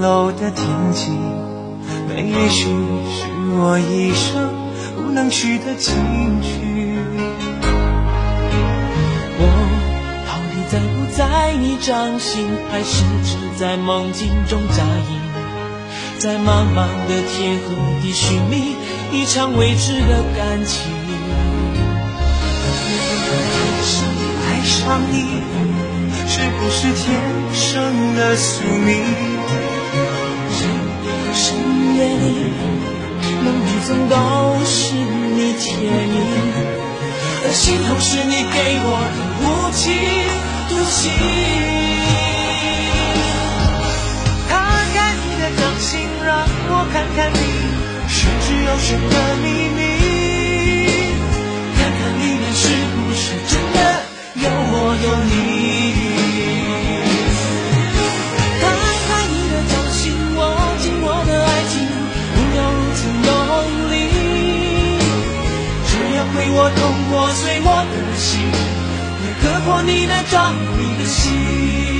楼的天际，那也许是我一生不能取的禁区。我到底在不在你掌心，还是只在梦境中扎营？在茫茫的天和地寻觅一场未知的感情，爱上你。是不是天生的宿命？夜里，梦里总都是你倩影，而心痛是你给我的无情独行。摊开你的掌心，让我看看你玄之又玄的秘密，过你那张你的心。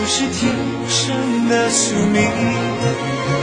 不是天生的宿命？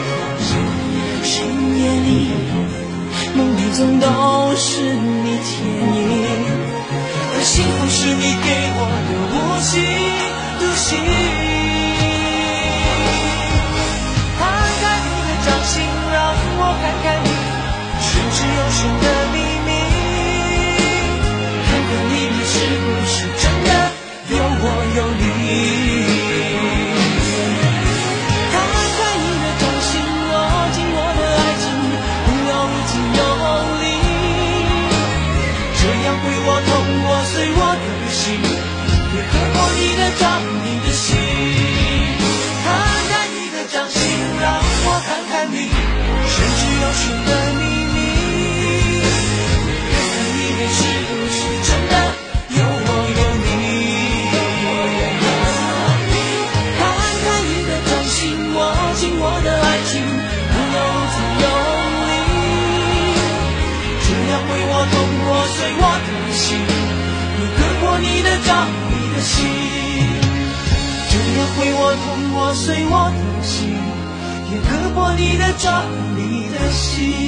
寻的秘密，看看里面是不是真的有我有你。摊开你的掌心，握紧我的爱情，如此用力。这样会我痛我碎我的心，也割破你的掌，你的心。这样会我痛我碎我的心，也割破你的掌。的心。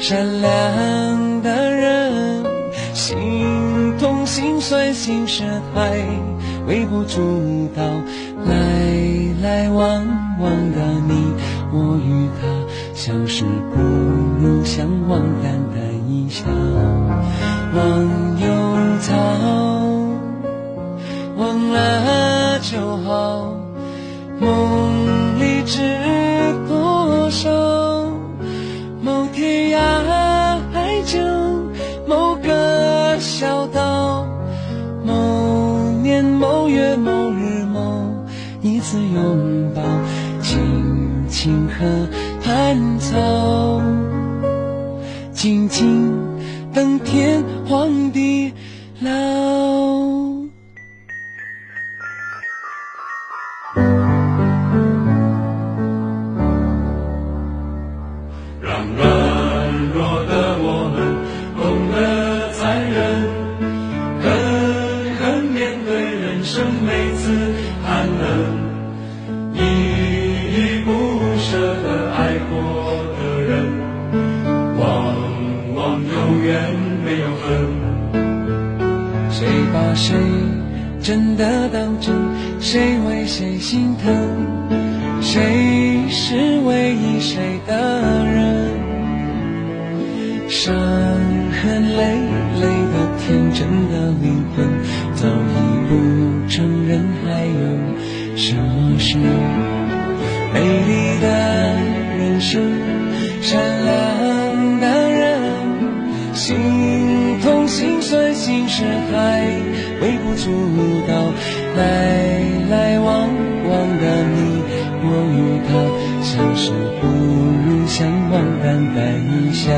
善良的人，心痛心酸心事还微不足道。来来往往的你我与他，相识不如相忘，淡淡一笑。忘忧草，忘了就好。梦一次拥抱，轻轻河畔草，静静。等天荒地老。真的当真？谁为谁心疼？谁是唯一谁的人？伤痕累累的天真的灵魂，早已不承认还有什么是？美丽来来往往的你。我与他，相识不如相忘，淡淡一笑，